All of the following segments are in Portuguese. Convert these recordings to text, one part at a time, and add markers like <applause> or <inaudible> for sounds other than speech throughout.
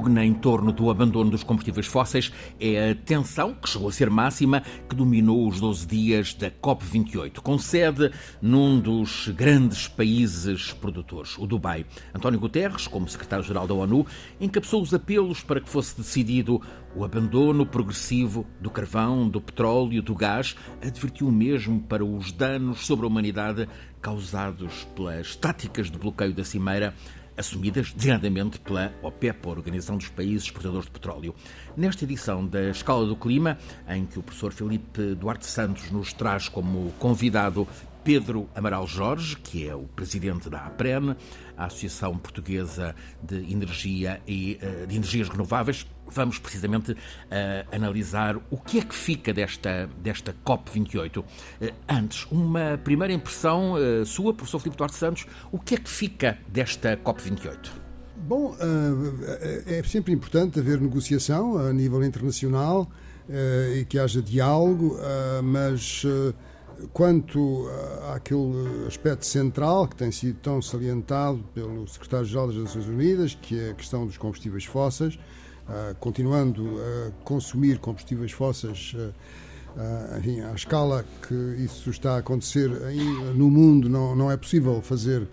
Pugna em torno do abandono dos combustíveis fósseis é a tensão, que chegou a ser máxima, que dominou os 12 dias da COP28, com sede num dos grandes países produtores, o Dubai. António Guterres, como secretário-geral da ONU, encabeçou os apelos para que fosse decidido o abandono progressivo do carvão, do petróleo, do gás, advertiu mesmo para os danos sobre a humanidade causados pelas táticas de bloqueio da Cimeira assumidas designadamente pela OPEP, a Organização dos Países Exportadores de Petróleo. Nesta edição da Escala do Clima, em que o professor Felipe Duarte Santos nos traz como convidado Pedro Amaral Jorge, que é o presidente da APREN, a Associação Portuguesa de Energia e eh, de Energias Renováveis. Vamos precisamente uh, analisar o que é que fica desta, desta COP28. Uh, antes, uma primeira impressão uh, sua, professor Filipe Duarte Santos, o que é que fica desta COP28? Bom, é sempre importante haver negociação a nível internacional e que haja diálogo, mas Quanto àquele aspecto central que tem sido tão salientado pelo secretário-geral das Nações Unidas, que é a questão dos combustíveis fósseis, uh, continuando a consumir combustíveis fósseis uh, uh, enfim, à escala que isso está a acontecer no mundo, não, não é possível fazer,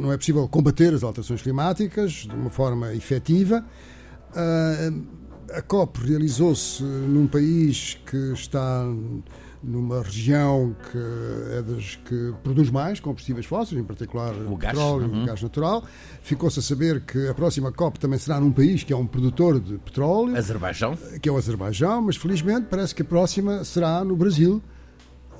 não é possível combater as alterações climáticas de uma forma efetiva. a COP realizou-se num país que está numa região que é das que produz mais combustíveis fósseis, em particular o gás, petróleo uhum. e gás natural. Ficou-se a saber que a próxima COP também será num país que é um produtor de petróleo. Azerbaijão. Que é o Azerbaijão, mas felizmente parece que a próxima será no Brasil.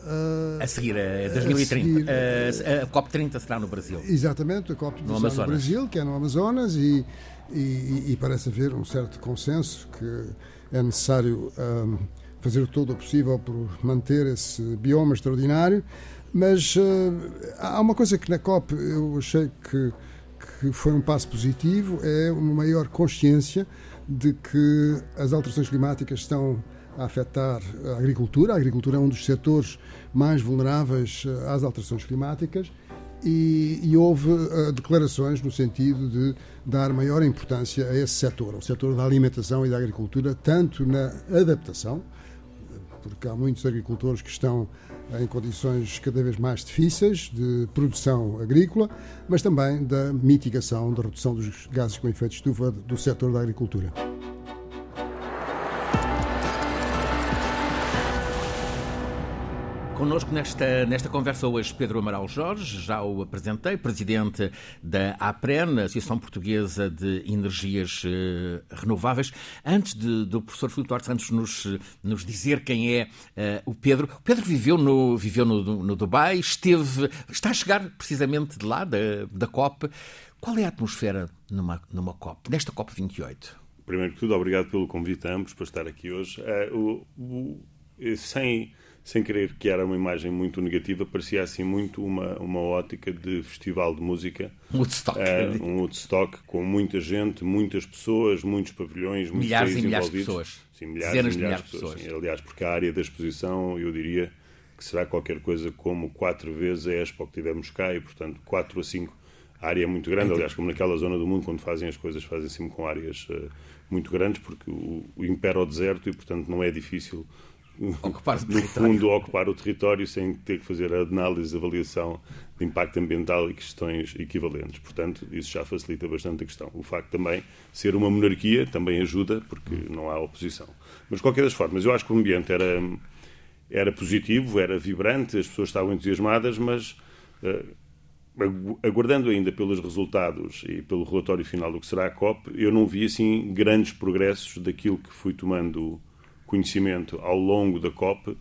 Uh, a seguir, a 2030. A, seguir, a, a COP30 será no Brasil. Exatamente, a COP30 no, será no Brasil, que é no Amazonas, e, e, e, parece haver um certo consenso que é necessário. Um, fazer todo o possível por manter esse bioma extraordinário, mas uh, há uma coisa que na COP eu achei que, que foi um passo positivo, é uma maior consciência de que as alterações climáticas estão a afetar a agricultura. A agricultura é um dos setores mais vulneráveis eh, às alterações climáticas e, e houve uh, declarações no sentido de dar maior importância a esse setor, o setor da alimentação e da agricultura, tanto na adaptação, porque há muitos agricultores que estão em condições cada vez mais difíceis de produção agrícola, mas também da mitigação, da redução dos gases com efeito de estufa do setor da agricultura. Connosco nesta, nesta conversa hoje Pedro Amaral Jorge, já o apresentei, presidente da APREN, Associação Portuguesa de Energias uh, Renováveis. Antes de, do professor Filipe Duarte Santos nos, nos dizer quem é uh, o Pedro, o Pedro viveu, no, viveu no, no Dubai, esteve, está a chegar precisamente de lá, da, da COP. Qual é a atmosfera numa, numa COP, nesta COP 28? Primeiro de tudo, obrigado pelo convite a ambos para estar aqui hoje. Uh, o, o, sem sem querer que era uma imagem muito negativa, parecia assim muito uma, uma ótica de festival de música. Woodstock. Uh, um Woodstock com muita gente, muitas pessoas, muitos pavilhões, muitos milhares e milhares de pessoas. Sim, milhares Dezenas e milhares de pessoas. Sim, aliás, porque a área da exposição, eu diria que será qualquer coisa como quatro vezes a Expo que tivemos cá e, portanto, quatro a cinco. A área é muito grande, aliás, como naquela zona do mundo, quando fazem as coisas, fazem sempre com áreas uh, muito grandes, porque o, o impera o deserto e, portanto, não é difícil <laughs> ocupar no fundo, ocupar o território sem ter que fazer a análise, avaliação de impacto ambiental e questões equivalentes. Portanto, isso já facilita bastante a questão. O facto também ser uma monarquia também ajuda, porque não há oposição. Mas, de qualquer das formas, eu acho que o ambiente era, era positivo, era vibrante, as pessoas estavam entusiasmadas, mas uh, aguardando ainda pelos resultados e pelo relatório final do que será a COP, eu não vi assim grandes progressos daquilo que fui tomando conhecimento ao longo da COP, uh,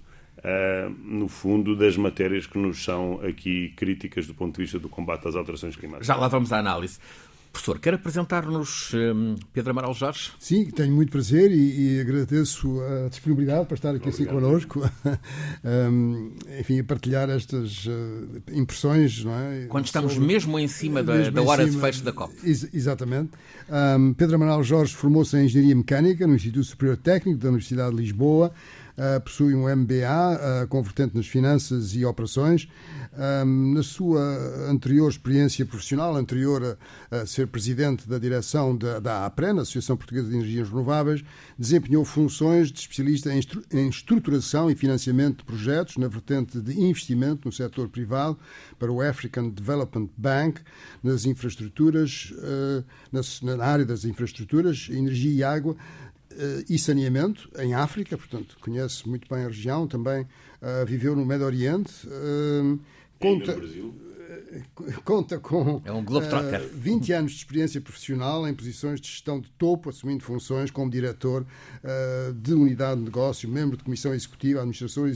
no fundo, das matérias que nos são aqui críticas do ponto de vista do combate às alterações climáticas. Já lá vamos à análise. Professor, quer apresentar-nos um, Pedro Amaral Jorge? Sim, tenho muito prazer e, e agradeço a disponibilidade para estar aqui assim connosco, <laughs> um, enfim, a partilhar estas uh, impressões, não é? Quando estamos Sobre, mesmo em cima da, da hora cima, de fecho da COP. Ex exatamente. Um, Pedro Amaral Jorge formou-se em Engenharia Mecânica no Instituto Superior Técnico da Universidade de Lisboa, possui um MBA, uh, convertente nas finanças e operações. Um, na sua anterior experiência profissional, anterior a, ser presidente da direção da, APREN, Associação Portuguesa de Energias Renováveis, desempenhou funções de especialista em, estru em estruturação e financiamento de projetos na vertente de investimento no setor privado para o African Development Bank, nas infraestruturas, na, área das infraestruturas, energia e água, e saneamento em África, portanto, conhece muito bem a região, também uh, viveu no Médio Oriente. Uh, conta, <laughs> conta com é um uh, 20 anos de experiência profissional em posições de gestão de topo, assumindo funções como diretor uh, de unidade de negócio, membro de comissão executiva, administrador,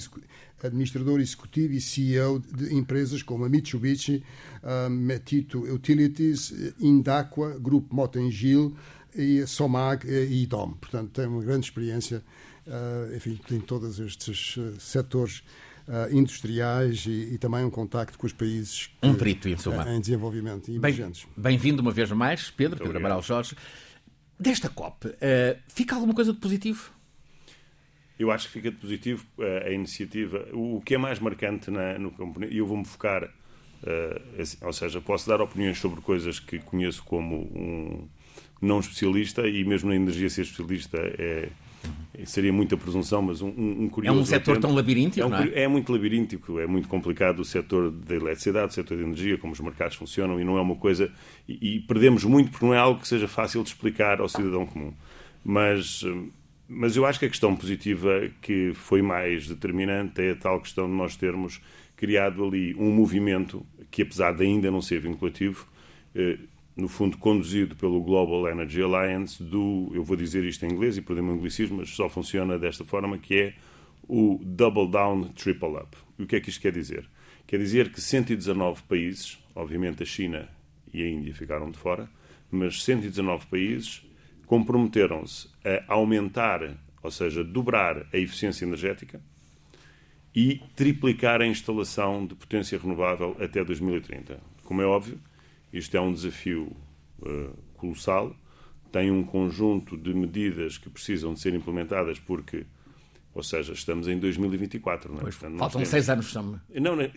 administrador executivo e CEO de empresas como a Mitsubishi, uh, Metito Utilities, Indaqua, Grupo Motengil, e Somag e IDOM. Portanto, tem uma grande experiência, uh, enfim, em todos estes uh, setores uh, industriais e, e, também um contacto com os países que, um perito, em, suma. em desenvolvimento e emergentes. Bem-vindo uma vez mais, Pedro, Pedro Amaral Jorge. Desta COP, fica alguma coisa de positivo? Eu acho que fica de positivo a iniciativa. O que é mais marcante na, no componente, e eu vou-me focar, uh, ou seja, posso dar opiniões sobre coisas que conheço como um, não especialista e mesmo na energia ser especialista é, seria muita presunção, mas um, um curioso... É um setor tão labiríntico, é, um, é? é muito labiríntico, é muito complicado o setor da eletricidade, o setor da energia, como os mercados funcionam, e não é uma coisa... E, e, perdemos muito porque não é algo que seja fácil de explicar ao cidadão comum. Mas, mas eu acho que a questão positiva que foi mais determinante é a tal questão de nós termos criado ali um movimento que, apesar de ainda não ser vinculativo, eh, no fundo conduzido pelo Global Energy Alliance, do, eu vou dizer isto em inglês e perdemos o anglicismo, mas só funciona desta forma, que é o Double Down Triple Up. E o que é que isto quer dizer? Quer dizer que 119 países, obviamente a China e a Índia ficaram de fora, mas 119 países comprometeram-se a aumentar, ou seja, dobrar a eficiência energética e triplicar a instalação de potência renovável até 2030. Como é óbvio, isto é um desafio uh, colossal, tem um conjunto de medidas que precisam de ser implementadas porque, ou seja, estamos em 2024. Não é? Pois, Portanto, faltam temos... seis anos. Não, não é,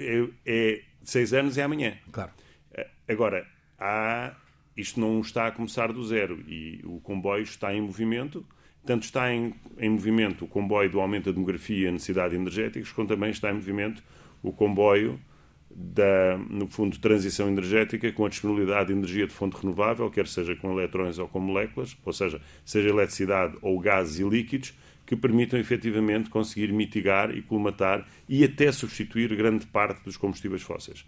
é, seis anos é amanhã. Claro. Eh, agora, há, isto não está a começar do zero e o comboio está em movimento. Tanto está em, em movimento o comboio do aumento da demografia e a necessidade de energéticos, como também está em movimento o comboio da, no fundo, transição energética com a disponibilidade de energia de fonte renovável, quer seja com eletrões ou com moléculas, ou seja, seja eletricidade ou gases e líquidos, que permitam efetivamente conseguir mitigar e colmatar e até substituir grande parte dos combustíveis fósseis.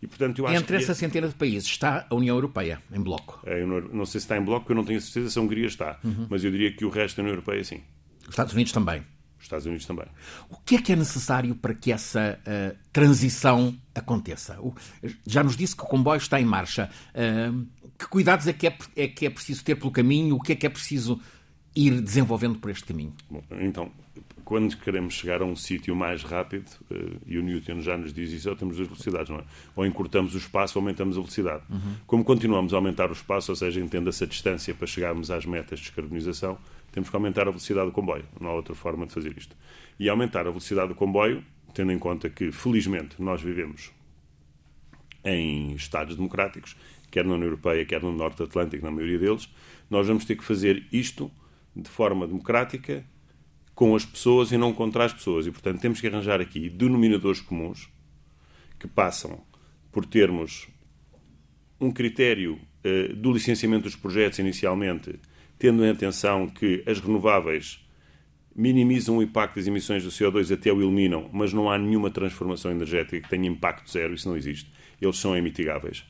E, portanto, eu acho Entre que... essa centena de países está a União Europeia, em bloco? É, não sei se está em bloco, porque eu não tenho a certeza se a Hungria está, uhum. mas eu diria que o resto da União Europeia sim. Os Estados Unidos também? Os Estados Unidos também. O que é que é necessário para que essa uh, transição aconteça? O, já nos disse que o comboio está em marcha. Uh, que cuidados é que é, é que é preciso ter pelo caminho? O que é que é preciso ir desenvolvendo por este caminho? Bom, então, quando queremos chegar a um sítio mais rápido, uh, e o Newton já nos diz isso, temos duas velocidades, não é? Ou encurtamos o espaço ou aumentamos a velocidade. Uhum. Como continuamos a aumentar o espaço, ou seja, entenda-se a distância para chegarmos às metas de descarbonização, temos que aumentar a velocidade do comboio. Não há outra forma de fazer isto. E aumentar a velocidade do comboio, tendo em conta que, felizmente, nós vivemos em Estados democráticos, quer na União Europeia, quer no Norte Atlântico, na maioria deles, nós vamos ter que fazer isto de forma democrática, com as pessoas e não contra as pessoas. E, portanto, temos que arranjar aqui denominadores comuns que passam por termos um critério uh, do licenciamento dos projetos inicialmente tendo em atenção que as renováveis minimizam o impacto das emissões do CO2 até o eliminam, mas não há nenhuma transformação energética que tenha impacto zero, isso não existe. Eles são imitigáveis.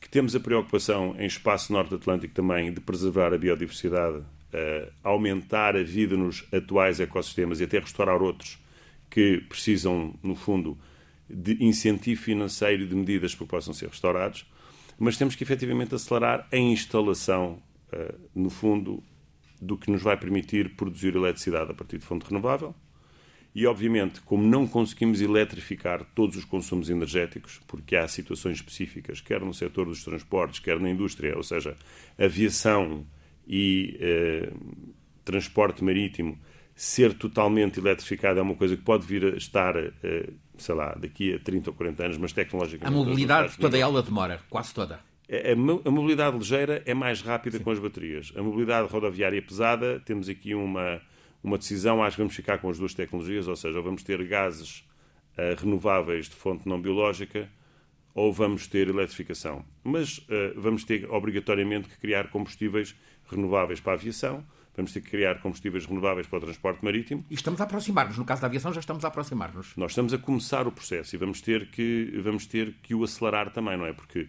Que temos a preocupação em espaço norte-atlântico também de preservar a biodiversidade, uh, aumentar a vida nos atuais ecossistemas e até restaurar outros que precisam, no fundo, de incentivo financeiro e de medidas para que possam ser restaurados, mas temos que efetivamente acelerar a instalação no fundo, do que nos vai permitir produzir eletricidade a partir de fonte renovável. E, obviamente, como não conseguimos eletrificar todos os consumos energéticos, porque há situações específicas, quer no setor dos transportes, quer na indústria, ou seja, aviação e eh, transporte marítimo, ser totalmente eletrificado é uma coisa que pode vir a estar, eh, sei lá, daqui a 30 ou 40 anos, mas tecnologicamente... A mobilidade, toda ela demora, quase toda. É, a mobilidade ligeira é mais rápida Sim. com as baterias. A mobilidade rodoviária pesada, temos aqui uma, uma decisão, acho que vamos ficar com as duas tecnologias, ou seja, vamos ter gases uh, renováveis de fonte não biológica ou vamos ter eletrificação. Mas uh, vamos ter obrigatoriamente que criar combustíveis renováveis para a aviação, vamos ter que criar combustíveis renováveis para o transporte marítimo. E estamos a aproximar-nos. No caso da aviação, já estamos a aproximar-nos. Nós estamos a começar o processo e vamos ter que, vamos ter que o acelerar também, não é? Porque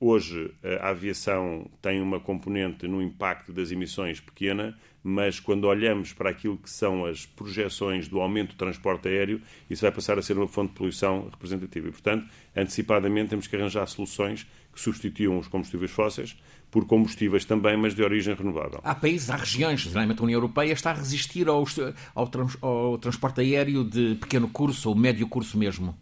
hoje a aviação tem uma componente no impacto das emissões pequena, mas quando olhamos para aquilo que são as projeções do aumento do transporte aéreo, isso vai passar a ser uma fonte de poluição representativa. E, portanto, antecipadamente temos que arranjar soluções que substituam os combustíveis fósseis por combustíveis também, mas de origem renovável. Há países, há regiões, geralmente a União Europeia está a resistir ao, ao, trans, ao transporte aéreo de pequeno curso ou médio curso mesmo.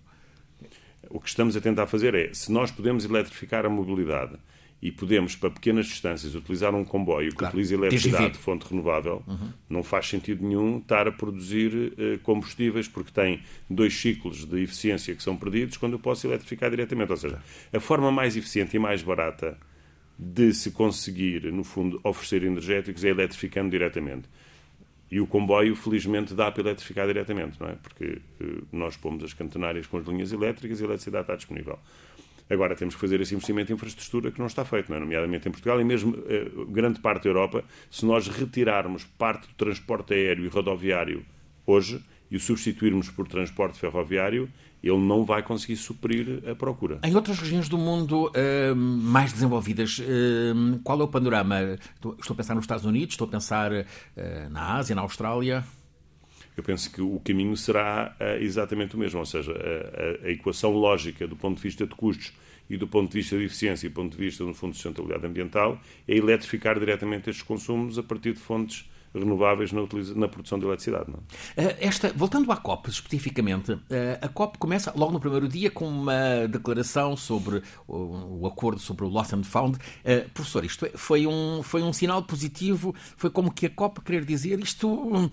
O que estamos a tentar fazer é, se nós podemos eletrificar a mobilidade e podemos, para pequenas distâncias, utilizar um comboio que claro. utiliza eletricidade de fonte renovável, uhum. não faz sentido nenhum estar a produzir uh, combustíveis porque tem dois ciclos de eficiência que são perdidos quando eu posso eletrificar diretamente. Ou seja, a forma mais eficiente e mais barata de se conseguir, no fundo, oferecer energéticos é eletrificando diretamente. E o comboio, felizmente, dá para eletrificar diretamente, não é? Porque uh, nós pomos as cantonárias com as linhas elétricas e a eletricidade está disponível. Agora temos que fazer esse investimento em infraestrutura que não está feito, não é? nomeadamente em Portugal e mesmo uh, grande parte da Europa. Se nós retirarmos parte do transporte aéreo e rodoviário hoje e o substituirmos por transporte ferroviário, ele não vai conseguir suprir a procura. Em outras regiões do mundo uh, mais desenvolvidas, uh, qual é o panorama? Estou a pensar nos Estados Unidos, estou a pensar uh, na Ásia, na Austrália. Eu penso que o caminho será exatamente o mesmo, ou seja, a, a, a, equação lógica do ponto de vista de custos e do ponto de vista de eficiência e do ponto de vista, no fundo, de sustentabilidade ambiental é eletrificar diretamente estes consumos a partir de fontes renováveis na, na produção de eletricidade. É? Esta, voltando à COP especificamente, a COP começa logo no primeiro dia com uma declaração sobre o, o acordo sobre o Lost and Found. professor, isto é, foi um, foi um sinal positivo, foi como que a COP querer dizer isto,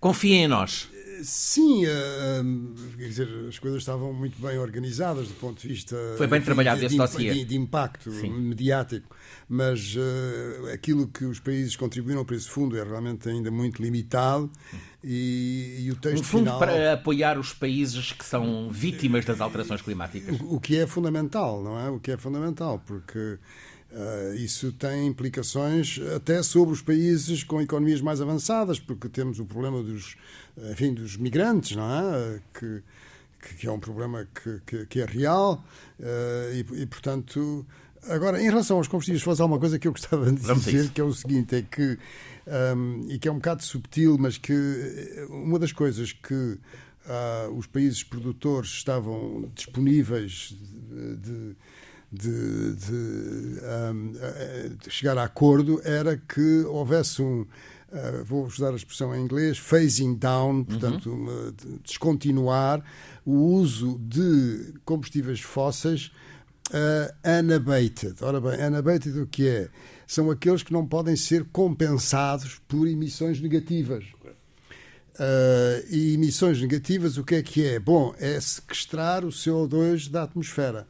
confia em nós. Sim, uh, quer dizer, as coisas estavam muito bem organizadas do ponto de vista. Foi bem enfim, trabalhado de, esse dossiê. De, de, impacto Sim. mediático, mas uh, aquilo que os países contribuíram para esse fundo é realmente ainda muito limitado e, e o texto. Um fundo final, para apoiar os países que são vítimas das alterações climáticas. O, o que é fundamental, não é? O que é fundamental, porque. Uh, isso tem implicações até sobre os países com economias mais avançadas, porque temos o problema dos, enfim, dos migrantes, não é? Que, que é um problema que, que, que é real uh, e, e, portanto, agora, em relação aos combustíveis fósseis, há uma coisa que eu gostava de dizer, que é o seguinte, é que, um, e que é um bocado subtil, mas que uma das coisas que uh, os países produtores estavam disponíveis de, de, de, um, de chegar a acordo era que houvesse um uh, vou usar a expressão em inglês, phasing down, portanto, uhum. de descontinuar o uso de combustíveis fósseis uh, unabated. Ora bem, unabated o que é? São aqueles que não podem ser compensados por emissões negativas. Uh, e emissões negativas, o que é que é? Bom, é sequestrar o CO2 da atmosfera.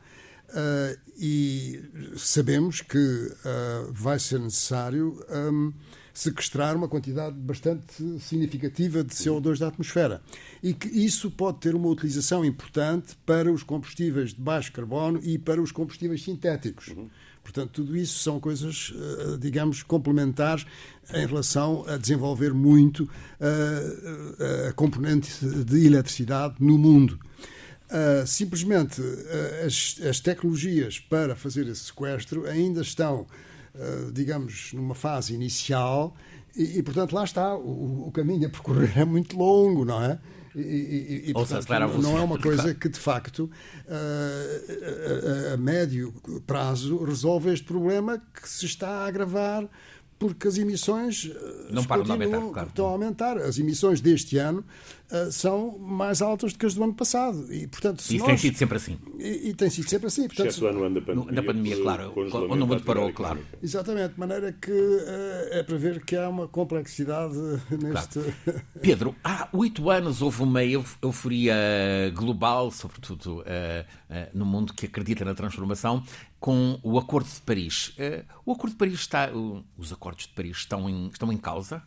Uh, e sabemos que uh, vai ser necessário um, sequestrar uma quantidade bastante significativa de CO2 da atmosfera. E que isso pode ter uma utilização importante para os combustíveis de baixo carbono e para os combustíveis sintéticos. Uhum. Portanto, tudo isso são coisas, eh, digamos, complementares em relação a desenvolver muito a, a componente de eletricidade no mundo. Uh, simplesmente uh, as, as, tecnologias para fazer esse sequestro ainda estão eh, digamos, numa fase inicial e, e, portanto, lá está, o, o, caminho a percorrer é muito longo, não é? E, e, e portanto, não, é uma coisa que, de facto, uh, a, a, médio prazo resolve este problema que se está a agravar porque as emissões não param de aumentar, claro. estão a aumentar. As emissões deste ano uh, são mais altas do que as do ano passado. E, portanto, se e nós... tem sido sempre assim. E, e, tem sido sempre assim. Portanto, Exceto ano da pandemia. Na pandemia, claro. Onde o mundo parou, claro. Exatamente. De maneira que uh, é para ver que há uma complexidade neste... Claro. Pedro, há oito anos houve uma euforia global, sobretudo uh, no mundo que acredita na transformação, com o Acordo de Paris. o Acordo de Paris está... os acordos de Paris estão em, estão em causa?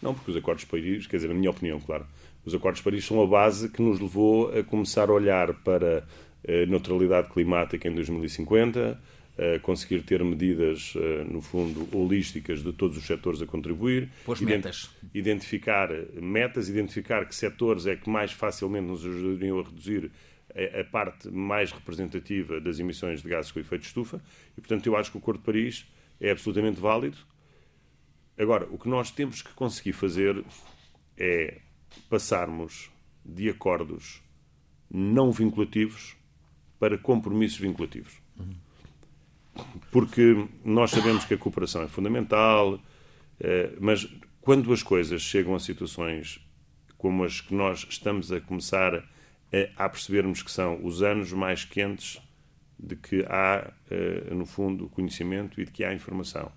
Não, porque os acordos de Paris, quer dizer, na minha opinião, claro, os acordos de Paris são a base que nos levou a começar a olhar para a neutralidade climática em 2050, a conseguir ter medidas, eh, no fundo, holísticas de todos os setores a contribuir. Pôs metas. Identificar metas, identificar que setores é que mais facilmente nos ajudariam a reduzir a parte mais representativa das emissões de gases com efeito de estufa. E, portanto, eu acho que o Acordo de Paris é absolutamente válido. Agora, o que nós temos que conseguir fazer é passarmos de acordos não vinculativos para compromissos vinculativos. Porque nós sabemos que a cooperação é fundamental, eh, mas quando as coisas chegam a situações como as que nós estamos a começar a, percebermos que são os anos mais quentes de que há, eh, no fundo, conhecimento e de que há informação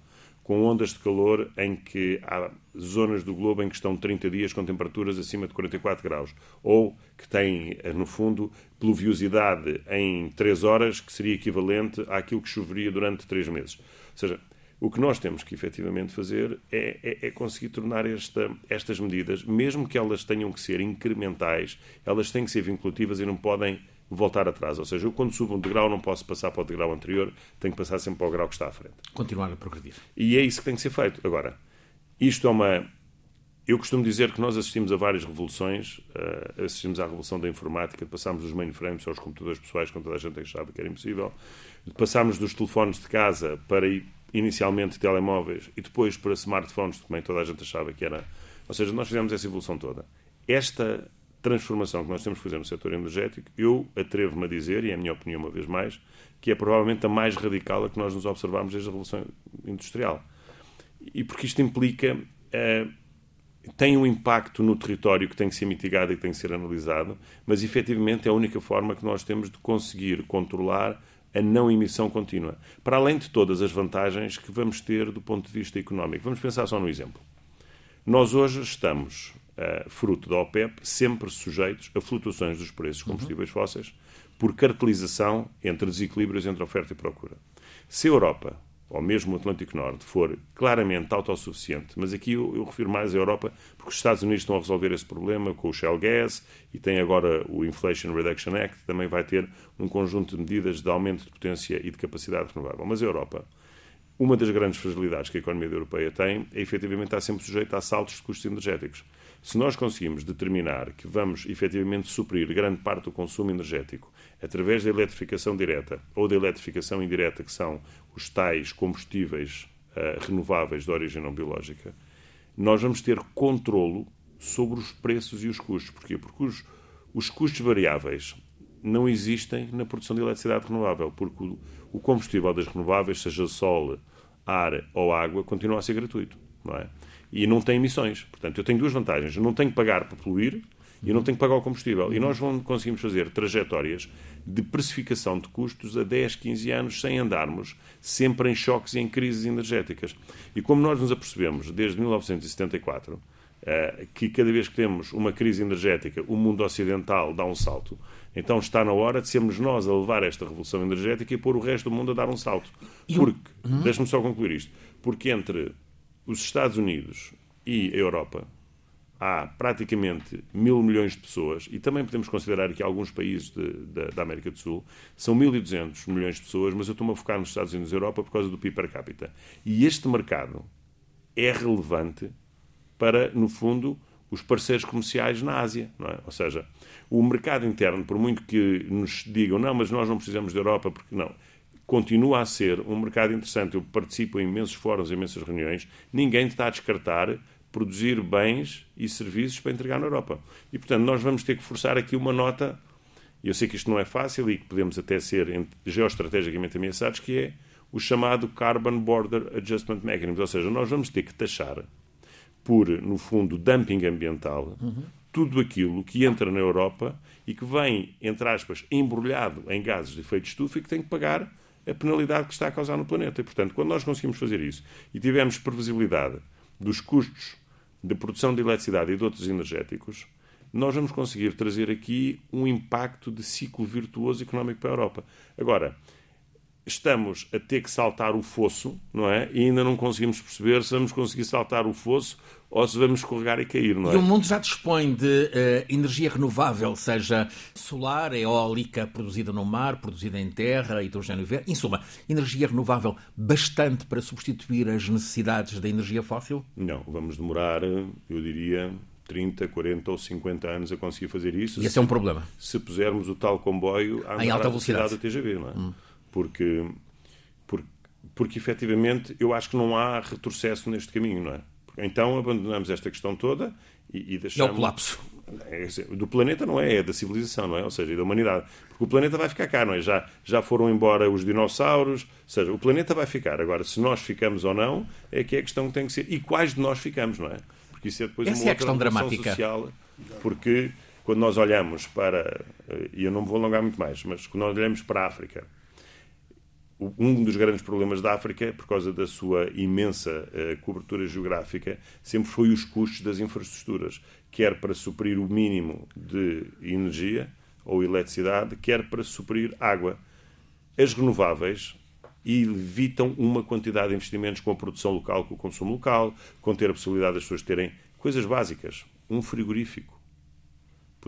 com ondas de calor em que há zonas do globo em que estão 30 dias com temperaturas acima de 44 graus, ou que têm, eh, no fundo, pluviosidade em 3 horas, que seria equivalente àquilo que choveria durante 3 meses. Ou seja, o que nós temos que efetivamente fazer é, é, é conseguir tornar esta, estas medidas, mesmo que elas tenham que ser incrementais, elas têm que ser vinculativas e não podem voltar atrás. Ou seja, eu quando subo um degrau não posso passar para o degrau anterior, tenho que passar sempre para o grau que está à frente. Continuar a progredir. E é isso que tem que ser feito. Agora, isto é uma. Eu costumo dizer que nós assistimos a várias revoluções. Uh, assistimos à revolução da informática, passámos dos mainframes aos computadores pessoais, quando toda a gente achava que era impossível. Passámos dos telefones de casa para inicialmente telemóveis e depois para smartphones, também toda a gente achava que era. Ou seja, nós fizemos essa evolução toda. Esta transformação que nós temos que fazer no setor energético, eu atrevo-me a dizer, e é a minha opinião uma vez mais, que é provavelmente a mais radical a que nós nos observamos desde a Revolução Industrial. E porque isto implica. Uh, tem um impacto no território que tem que ser mitigado e que tem que ser analisado, mas efetivamente é a única forma que nós temos de conseguir controlar a não emissão contínua. Para além de todas as vantagens que vamos ter do ponto de vista económico. Vamos pensar só no exemplo. Nós hoje estamos uh, fruto da OPEP, sempre sujeitos a flutuações dos preços de combustíveis uhum. fósseis por cartelização entre desequilíbrios entre oferta e procura. Se a Europa, ou mesmo o Atlântico Norte, for claramente autossuficiente, mas aqui eu, eu, refiro mais à Europa, porque os Estados Unidos estão a resolver esse problema com o Shell Gas e tem agora o Inflation Reduction Act, também vai ter um conjunto de medidas de aumento de potência e de capacidade renovável. Mas a Europa, uma das grandes fragilidades que a economia europeia tem é efetivamente estar sempre sujeita a saltos de custos energéticos. Se nós conseguimos determinar que vamos efetivamente suprir grande parte do consumo energético através da eletrificação direta ou da eletrificação indireta, que são os tais combustíveis uh, renováveis de origem não biológica, nós vamos ter controlo sobre os preços e os custos. Porquê? Porque os, os custos variáveis não existem na produção de eletricidade renovável, porque o, o combustível das renováveis, seja sol, ar ou água, continua a ser gratuito. Não é? E não tem emissões. Portanto, eu tenho duas vantagens. Eu não tenho que pagar para poluir e eu não tenho que pagar o combustível. E nós vamos, conseguimos fazer trajetórias de precificação de custos a 10, 15 anos sem andarmos sempre em choques e em crises energéticas. E como nós nos apercebemos desde 1974 eh, que cada vez que temos uma crise energética o mundo ocidental dá um salto, então está na hora de sermos nós a levar esta revolução energética e pôr o resto do mundo a dar um salto. Porque, uhum. deixe-me só concluir isto, porque entre os Estados Unidos e a Europa há praticamente mil milhões de pessoas, e também podemos considerar que alguns países de, de, da América do Sul são 1.200 milhões de pessoas, mas eu estou-me a focar nos Estados Unidos e Europa por causa do PIB per capita. E este mercado é relevante para, no fundo, os parceiros comerciais na Ásia. É? Ou seja, o mercado interno, por muito que nos digam, não, mas nós não precisamos da Europa, porque não continua a ser um mercado interessante. Eu participo em imensos fóruns, em imensas reuniões. Ninguém está a descartar produzir bens e serviços para entregar na Europa. E, portanto, nós vamos ter que forçar aqui uma nota. Eu sei que isto não é fácil e que podemos até ser geoestrategicamente ameaçados, que é o chamado Carbon Border Adjustment Mechanism. Ou seja, nós vamos ter que taxar por, no fundo, dumping ambiental, uhum. tudo aquilo que entra na Europa e que vem, entre aspas, embrulhado em gases de efeito de estufa e que tem que pagar a penalidade que está a causar no planeta. E, portanto, quando nós conseguimos fazer isso e tivermos previsibilidade dos custos de produção de eletricidade e de outros energéticos, nós vamos conseguir trazer aqui um impacto de ciclo virtuoso económico para a Europa. Agora, estamos a ter que saltar o fosso, não é? E ainda não conseguimos perceber se vamos conseguir saltar o fosso ou se vamos escorregar e cair, não é? E o mundo já dispõe de uh, energia renovável, seja solar, eólica, produzida no mar, produzida em terra, hidrogênio verde, em suma, energia renovável bastante para substituir as necessidades da energia fóssil? Não, vamos demorar, eu diria, 30, 40 ou 50 anos a conseguir fazer isso. E esse se, é um problema. Se pusermos o tal comboio à em alta velocidade do TGV, não é? Hum. Porque, porque, porque efetivamente eu acho que não há retrocesso neste caminho, não é? Então abandonamos esta questão toda e, e deixamos. É o colapso. É, do planeta não é, é da civilização, não é? Ou seja, da humanidade. Porque o planeta vai ficar cá, não é? Já, já foram embora os dinossauros, ou seja, o planeta vai ficar. Agora, se nós ficamos ou não, é que é a questão que tem que ser. E quais de nós ficamos, não é? Porque isso é depois Essa uma é a questão dramática. social. Porque quando nós olhamos para. E eu não me vou alongar muito mais, mas quando nós olhamos para a África um dos grandes problemas da África, por causa da sua imensa uh, cobertura geográfica, sempre foi os custos das infraestruturas, quer para suprir o mínimo de energia ou eletricidade, quer para suprir água. As renováveis evitam uma quantidade de investimentos com a produção local, com o consumo local, com ter a possibilidade das pessoas terem coisas básicas. Um frigorífico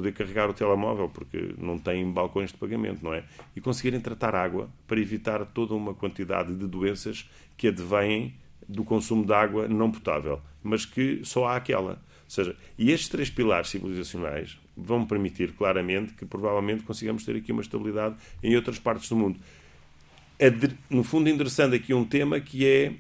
poder carregar o telemóvel, porque não têm balcões de pagamento, não é? E conseguirem tratar água para evitar toda uma quantidade de doenças que advêm do consumo de água não potável, mas que só há aquela. Ou seja, e estes três pilares civilizacionais vão permitir claramente que provavelmente consigamos ter aqui uma estabilidade em outras partes do mundo. No fundo, endereçando aqui um tema que é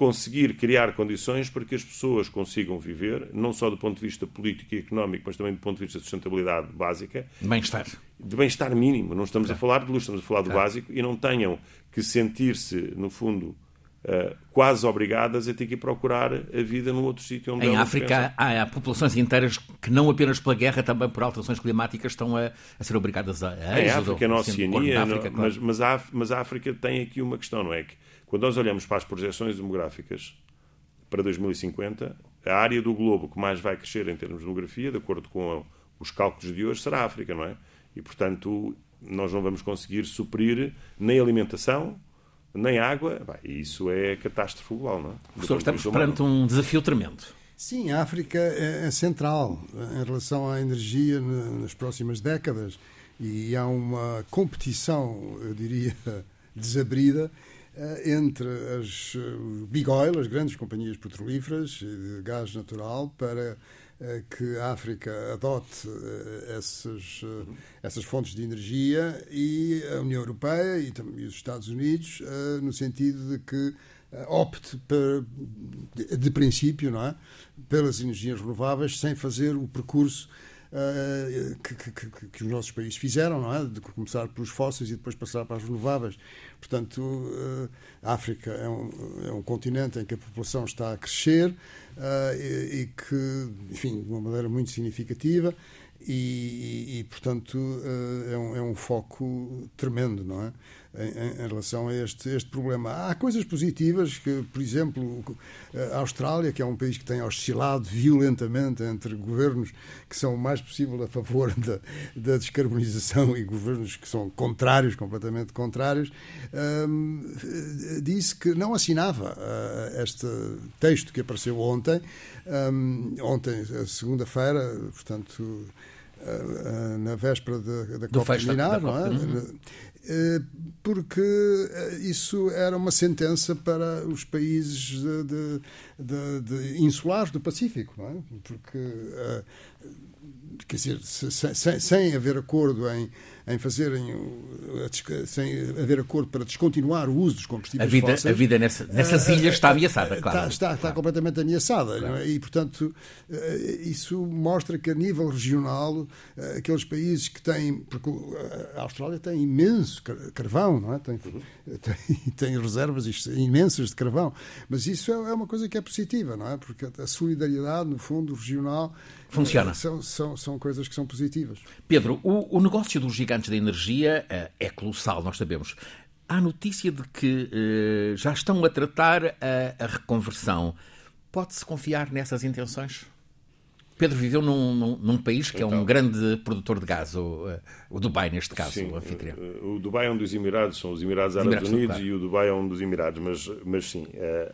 conseguir criar condições para que as pessoas consigam viver, não só do ponto de vista político e económico, mas também do ponto de vista de sustentabilidade básica. De bem-estar. De bem-estar mínimo. Não estamos a falar de luxo, estamos a falar do básico e não tenham que sentir-se, no fundo, Uh, quase obrigadas a ter que ir procurar a vida num outro sítio onde Em África há, há, populações inteiras que não apenas pela guerra, também por alterações climáticas estão a, a ser obrigadas a, a Em África, na Oceania, África, claro. mas, mas, a, mas a África tem aqui uma questão, não é? Que quando nós olhamos para as projeções demográficas para 2050, a área do globo que mais vai crescer em termos de demografia, de acordo com os cálculos de hoje, será a África, não é? E, portanto, nós não vamos conseguir suprir nem alimentação, nem água. e isso é catástrofe global, não é? Professor, estamos perante um desafio tremendo. Sim, a África é, é central em relação à energia nas próximas décadas e há uma competição, eu diria, <laughs> desabrida entre as eh, big oil, as grandes companhias petrolíferas de gás natural, para eh, que a África adote essas, essas fontes de energia e a União Europeia e, também os Estados Unidos, no sentido de que opte per, de princípio não é? pelas energias renováveis sem fazer o percurso uh, que, que, que, os nossos países fizeram, não é? de começar pelos fósseis e depois passar para as renováveis. Portanto, uh, a África é um, é um continente em que a população está a crescer uh, e, e, que, enfim, de uma maneira muito significativa. E, e, e portanto, é um, é um foco tremendo, não é? Em, em, relação a este, este problema. Há coisas positivas que, por exemplo, a Austrália, que é um país que tem oscilado violentamente entre governos que são o mais possível a favor da, da descarbonização <laughs> e governos que são contrários, completamente contrários, um, disse que não assinava uh, este texto que apareceu ontem, um, ontem, segunda-feira, portanto, uh, na véspera da, da COP não é? Uhum. Eh, porque eh, isso era uma sentença para os países de, de, de, insulares do Pacífico, é? Porque, eh, quer dizer, sem, sem haver acordo em em fazerem, sem haver acordo para descontinuar o uso dos combustíveis a vida, fósseis. A vida nessa, nessas uh, ilhas está ameaçada, claro. Está, está, está completamente ameaçada. Claro. É? E, portanto, isso mostra que a nível regional, aqueles países que têm. Porque a Austrália tem imenso carvão, não é? tem, uhum. <laughs> tem, tem, reservas imensas de carvão. Mas isso é, é, uma coisa que é positiva, não é? Porque a solidariedade, no fundo, regional. Funciona. São, são, são coisas que são positivas. Pedro, o, o negócio dos gigantes da energia é, é colossal, nós sabemos. Há notícia de que eh, já estão a tratar a, a reconversão. Pode-se confiar nessas intenções? Pedro viveu num, num, num país que então, é um então. grande produtor de gás, o, eh, o Dubai, neste caso, sim, o anfitrião. Eh, o Dubai é um dos Emirados, são os Emirados Árabes Emirados, Unidos claro. e o Dubai é um dos Emirados, mas, mas sim, é,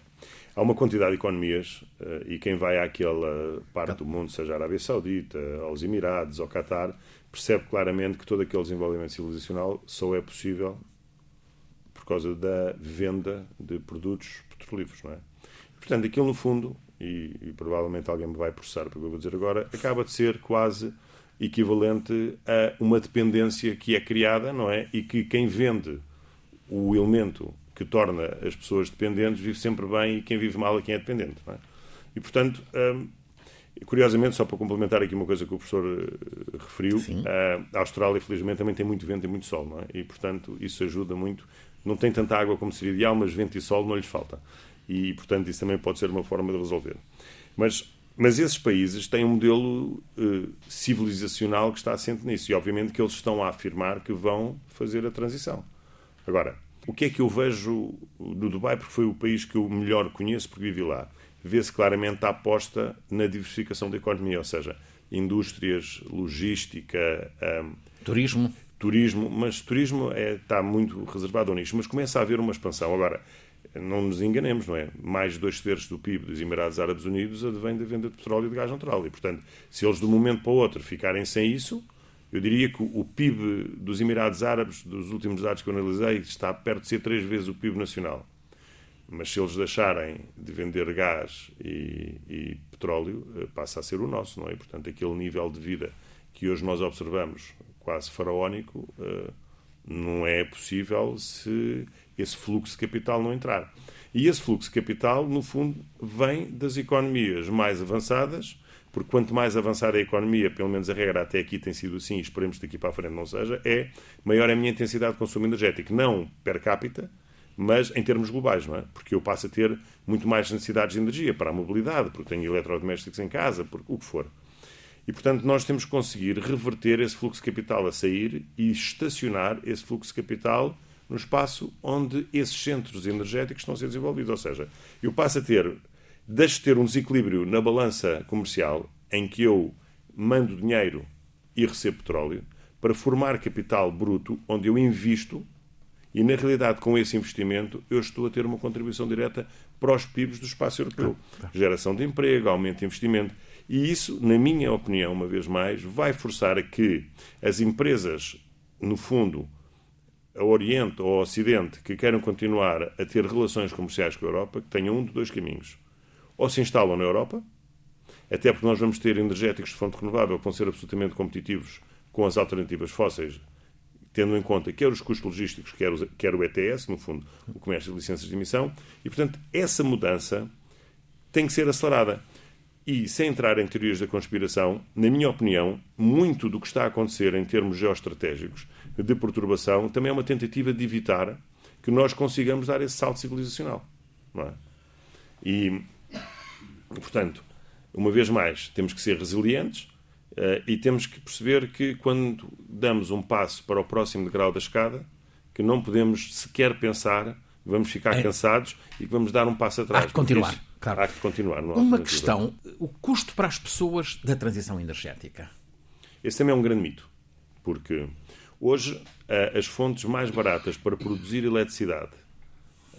há uma quantidade de economias e quem vai àquela parte do mundo, seja a Arábia Saudita, aos Emirados, ao Qatar, percebe claramente que todo aquele desenvolvimento civilizacional só é possível por causa da venda de produtos petrolíferos, não é? Portanto, aquilo no fundo e, e, provavelmente alguém me vai processar pelo que eu vou dizer agora, acaba de ser quase equivalente a uma dependência que é criada, não é? E que quem vende o elemento que torna as pessoas dependentes vive sempre bem e quem vive mal é quem é dependente, é? E, portanto, hum, curiosamente, só para complementar aqui uma coisa que o professor uh, referiu, uh, a Austrália, felizmente, também tem muito vento e muito sol, é? E, portanto, isso ajuda muito. Não tem tanta água como seria ideal, mas vento e sol não lhes falta e, portanto, isso também pode ser uma forma de resolver. Mas, mas esses países têm um modelo uh, civilizacional que está assente nisso e, obviamente, que eles estão a afirmar que vão fazer a transição. Agora, o que é que eu vejo no Dubai, porque foi o país que eu melhor conheço, porque vivi lá, vê-se claramente a aposta na diversificação da economia, ou seja, indústrias, logística, um, turismo. Turismo, mas turismo é, está muito reservado ao nicho, mas começa a haver uma expansão. Agora, não nos enganemos, não é? Mais de dois terços do PIB dos Emirados Árabes Unidos advém da venda de petróleo e de gás natural. E, portanto, se eles de um momento para o outro ficarem sem isso, eu diria que o PIB dos Emirados Árabes, dos últimos dados que eu analisei, está perto de ser três vezes o PIB nacional. Mas se eles deixarem de vender gás e, e petróleo, eh, passa a ser o nosso, não é? portanto, aquele nível de vida que hoje nós observamos, quase faraónico, eh, não é possível se esse fluxo de capital não entrar. E esse fluxo de capital, no fundo, vem das economias mais avançadas, porque quanto mais avançada a economia, pelo menos a regra até aqui tem sido assim, e esperemos que daqui para a frente não seja, é maior é a minha intensidade de consumo energético. Não per capita, mas em termos globais, não é? Porque eu passo a ter muito mais necessidades de energia para a mobilidade, porque tenho eletrodomésticos em casa, por o que for. E, portanto, nós temos que conseguir reverter esse fluxo de capital a sair e estacionar esse fluxo de capital no espaço onde esses centros energéticos estão a ser desenvolvidos. Ou seja, eu passo a ter, deixo de ter um desequilíbrio na balança comercial em que eu mando dinheiro e recebo petróleo para formar capital bruto onde eu invisto e, na realidade, com esse investimento, eu estou a ter uma contribuição direta para os PIBs do espaço europeu. Geração de emprego, aumento de investimento. E isso, na minha opinião, uma vez mais, vai forçar a que as empresas, no fundo, ao Oriente ou ao Ocidente, que queiram continuar a ter relações comerciais com a Europa, que tenham um de dois caminhos. Ou se instalam na Europa, até porque nós vamos ter energéticos de fonte renovável que vão ser absolutamente competitivos com as alternativas fósseis, tendo em conta quer os custos logísticos, quer, os, quer o ETS, no fundo, o comércio de licenças de emissão, e, portanto, essa mudança tem que ser acelerada. E, sem entrar em teorias da conspiração, na minha opinião, muito do que está a acontecer em termos geoestratégicos de perturbação também é uma tentativa de evitar que nós consigamos dar esse salto civilizacional. É? E, portanto, uma vez mais, temos que ser resilientes uh, e temos que perceber que quando damos um passo para o próximo degrau da escada, que não podemos sequer pensar vamos ficar é. cansados e vamos dar um passo atrás. Há que continuar. Isso, claro. Há que continuar. Uma questão, o custo para as pessoas da transição energética. Esse também é um grande mito, porque hoje eh, as fontes mais baratas para produzir eletricidade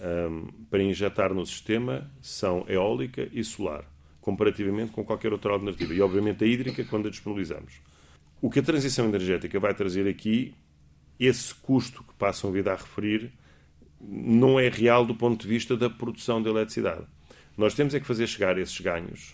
ehm, para injetar no sistema são eólica e solar, comparativamente com qualquer outra alternativa. E, obviamente, a hídrica, quando a disponibilizamos. O que a transição energética vai trazer aqui, esse custo que passam a vida a referir, não é real do ponto de vista da produção de eletricidade. Nós temos é que fazer chegar esses ganhos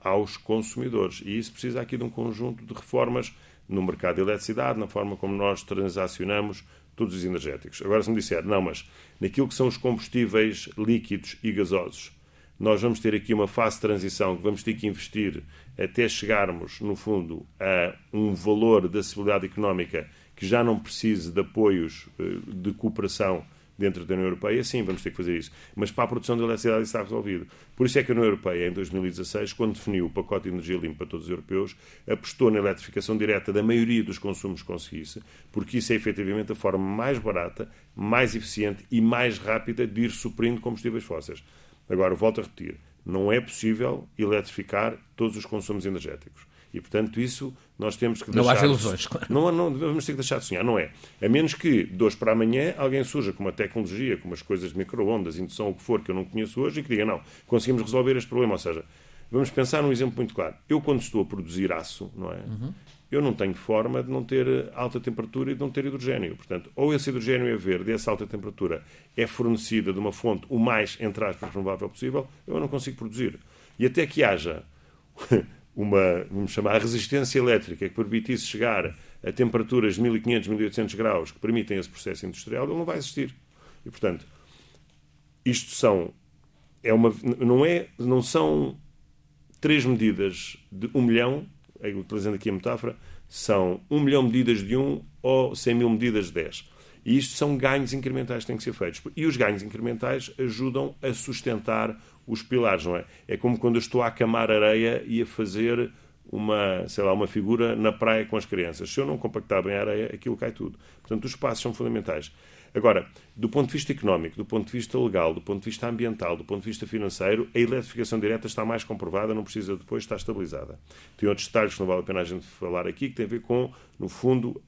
aos consumidores e isso precisa aqui de um conjunto de reformas no mercado de eletricidade, na forma como nós transacionamos todos os energéticos. Agora, se me disser, não, mas naquilo que são os combustíveis líquidos e gasosos, nós vamos ter aqui uma fase de transição que vamos ter que investir até chegarmos, no fundo, a um valor da acessibilidade económica que já não precise de apoios eh, de cooperação dentro da União Europeia, sim, vamos ter que fazer isso. Mas para a produção de eletricidade isso está resolvido. Por isso é que a União Europeia, em 2016, quando definiu o pacote de energia limpa para todos os europeus, apostou na eletrificação direta da maioria dos consumos que conseguisse, porque isso é efetivamente a forma mais barata, mais eficiente e mais rápida de ir suprindo combustíveis fósseis. Agora, volto a repetir, não é possível eletrificar todos os consumos energéticos. E, portanto, isso nós temos que deixar... Não há ilusões, claro. Não, não, vamos ter que deixar de sonhar, não é? A menos que, de hoje para amanhã, alguém surja com uma tecnologia, com umas coisas de micro-ondas, indução, o que for, que eu não conheço hoje, e que diga, não, conseguimos resolver este problema. Ou seja, vamos pensar num exemplo muito claro. Eu, quando estou a produzir aço, não é? Uhum. Eu não tenho forma de não ter alta temperatura e de não ter hidrogênio. Portanto, ou esse hidrogênio é verde, essa alta temperatura é fornecida de uma fonte o mais, entre aspas, renovável possível, eu não consigo produzir. E até que haja uma, vamos chamar, resistência elétrica que permitisse chegar a temperaturas de 1500, 1800 graus que permitem esse processo industrial, ele não vai existir. E, portanto, isto são, é uma, não, é, não são três medidas de um milhão, utilizando aqui a metáfora, são um milhão medidas de um ou 100 mil medidas de 10. E isto são ganhos incrementais que têm que ser feitos. E os ganhos incrementais ajudam a sustentar os pilares, não é? É como quando eu estou a acamar areia e a fazer uma, sei lá, uma figura na praia com as crianças. Se eu não compactar bem a areia, aquilo cai tudo. Portanto, os passos são fundamentais. Agora, do ponto de vista económico, do ponto de vista legal, do ponto de vista ambiental, do ponto de vista financeiro, a eletrificação direta está mais comprovada, não precisa depois estar estabilizada. Tem outros detalhes que não vale a pena a gente falar aqui, que tem a ver com, no fundo,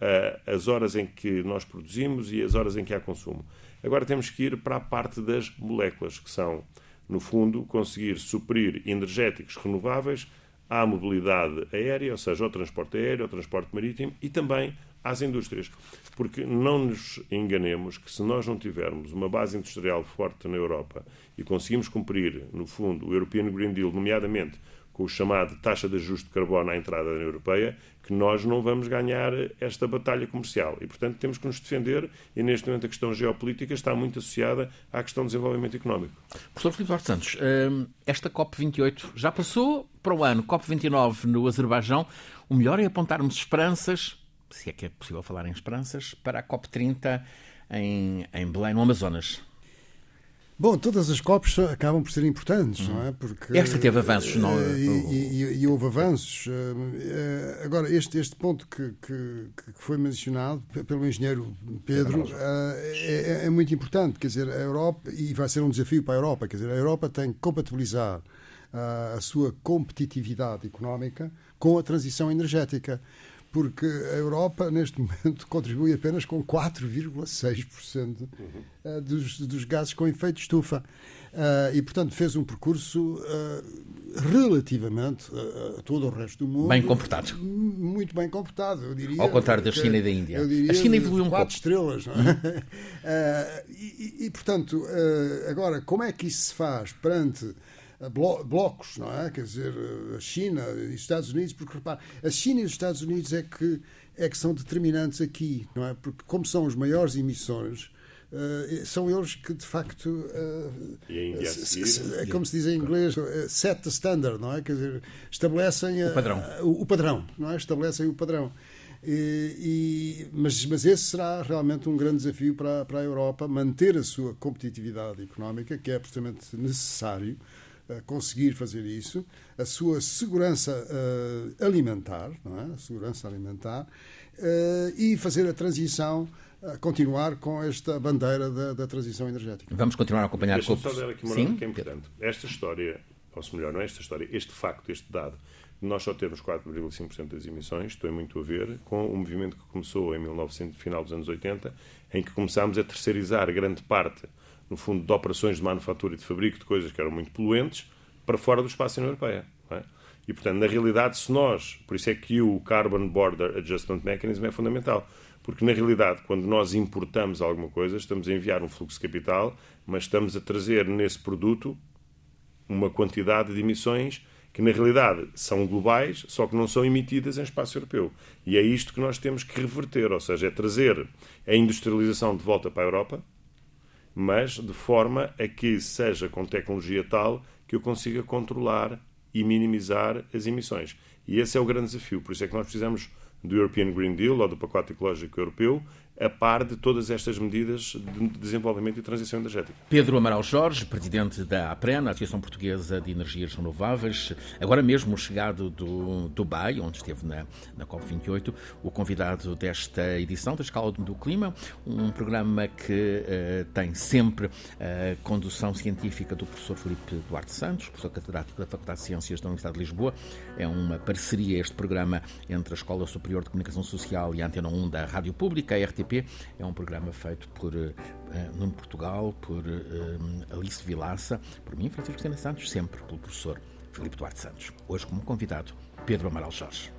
as horas em que nós produzimos e as horas em que há consumo. Agora temos que ir para a parte das moléculas, que são no fundo, conseguir suprir energéticos renováveis à mobilidade aérea, ou seja, ao transporte aéreo, ao transporte marítimo e também às indústrias. Porque não nos enganemos que se nós não tivermos uma base industrial forte na Europa e conseguimos cumprir, no fundo, o European Green Deal, nomeadamente com o chamado taxa de ajuste de carbono à entrada da União Europeia, que nós não vamos ganhar esta batalha comercial. E, portanto, temos que nos defender e, neste momento, a questão geopolítica está muito associada à questão do desenvolvimento económico. Professor Filipe Duarte Santos, hum, esta COP28 já passou para o ano, COP29 no Azerbaijão. O melhor é apontarmos esperanças, se é que é possível falar em esperanças, para a COP30 em, em Belém, no Amazonas. Bom, todas as COPs acabam por ser importantes, uhum. não é? Porque, Esta teve avanços, não é? E, e, e, houve avanços. Eh, eh, agora, este, este ponto que, que, que foi mencionado pelo engenheiro Pedro é, é, é, muito importante. Quer dizer, a Europa, e vai ser um desafio para a Europa, quer dizer, a Europa tem que compatibilizar a sua competitividade económica com a transição energética porque a Europa, neste momento, <laughs> contribui apenas com 4,6% uhum. Eh, dos, dos gases com efeito de estufa. Uh, e, portanto, fez um percurso uh, relativamente a, a, todo o resto do mundo. Bem comportado. Muito bem comportado, eu diria. Ao contrário da China e da Índia. a China evoluiu um quatro pouco. estrelas, não é? uh, <laughs> e, e, portanto, agora, como é que isso se faz perante blocos, não é? Quer dizer, a China e os Estados Unidos, porque repare, a China e os Estados Unidos é que, é que são determinantes aqui, não é? Porque como são os maiores emissores, Uh, são eles que de facto uh, é como se diz em inglês uh, set the standard não é? Quer dizer estabelecem o padrão. o, o, padrão não é? Estabelecem o padrão. E, e, mas, mas esse será realmente um grande desafio para, para a Europa manter a sua competitividade económica que é absolutamente necessário conseguir fazer isso, a sua segurança uh, alimentar, não é? A segurança alimentar, uh, e fazer a transição, uh, continuar com esta bandeira da, da transição energética. Vamos continuar a acompanhar Deixa-me só dar aqui uma Sim? que é importante. Esta história, ou se melhor, não é esta história, este facto, este dado, nós só termos 4,5% das emissões, tem muito a ver com o movimento que começou em 1900, final dos anos 80, em que começámos a terceirizar grande parte no fundo, de operações de manufatura e de fabrico de coisas que eram muito poluentes para fora do espaço da União Europeia. É? E, portanto, na realidade, se nós. Por isso é que o Carbon Border Adjustment Mechanism é fundamental. Porque, na realidade, quando nós importamos alguma coisa, estamos a enviar um fluxo de capital, mas estamos a trazer nesse produto uma quantidade de emissões que, na realidade, são globais, só que não são emitidas em espaço europeu. E é isto que nós temos que reverter, ou seja, é trazer a industrialização de volta para a Europa, mas de forma a que seja com tecnologia tal que eu consiga controlar e minimizar as emissões. E esse é o grande desafio. Por isso é que nós precisamos do European Green Deal ou do pacote ecológico europeu a par de todas estas medidas de desenvolvimento e transição energética. Pedro Amaral Jorge, presidente da APREN, Associação Portuguesa de Energias Renováveis, agora mesmo chegado do Dubai, onde esteve na, na COP28, o convidado desta edição da Escala do Clima, um programa que uh, tem sempre a condução científica do professor Felipe Duarte Santos, professor catedrático da Faculdade de Ciências da Universidade de Lisboa. É uma parceria este programa entre a Escola Superior de Comunicação Social e a Antena 1 da Rádio Pública, a RTP é um programa feito por uh, Nuno Portugal, por uh, Alice Vilaça, por mim, Francisco Sena Santos, sempre pelo professor Filipe Duarte Santos. Hoje, como convidado, Pedro Amaral Jorge.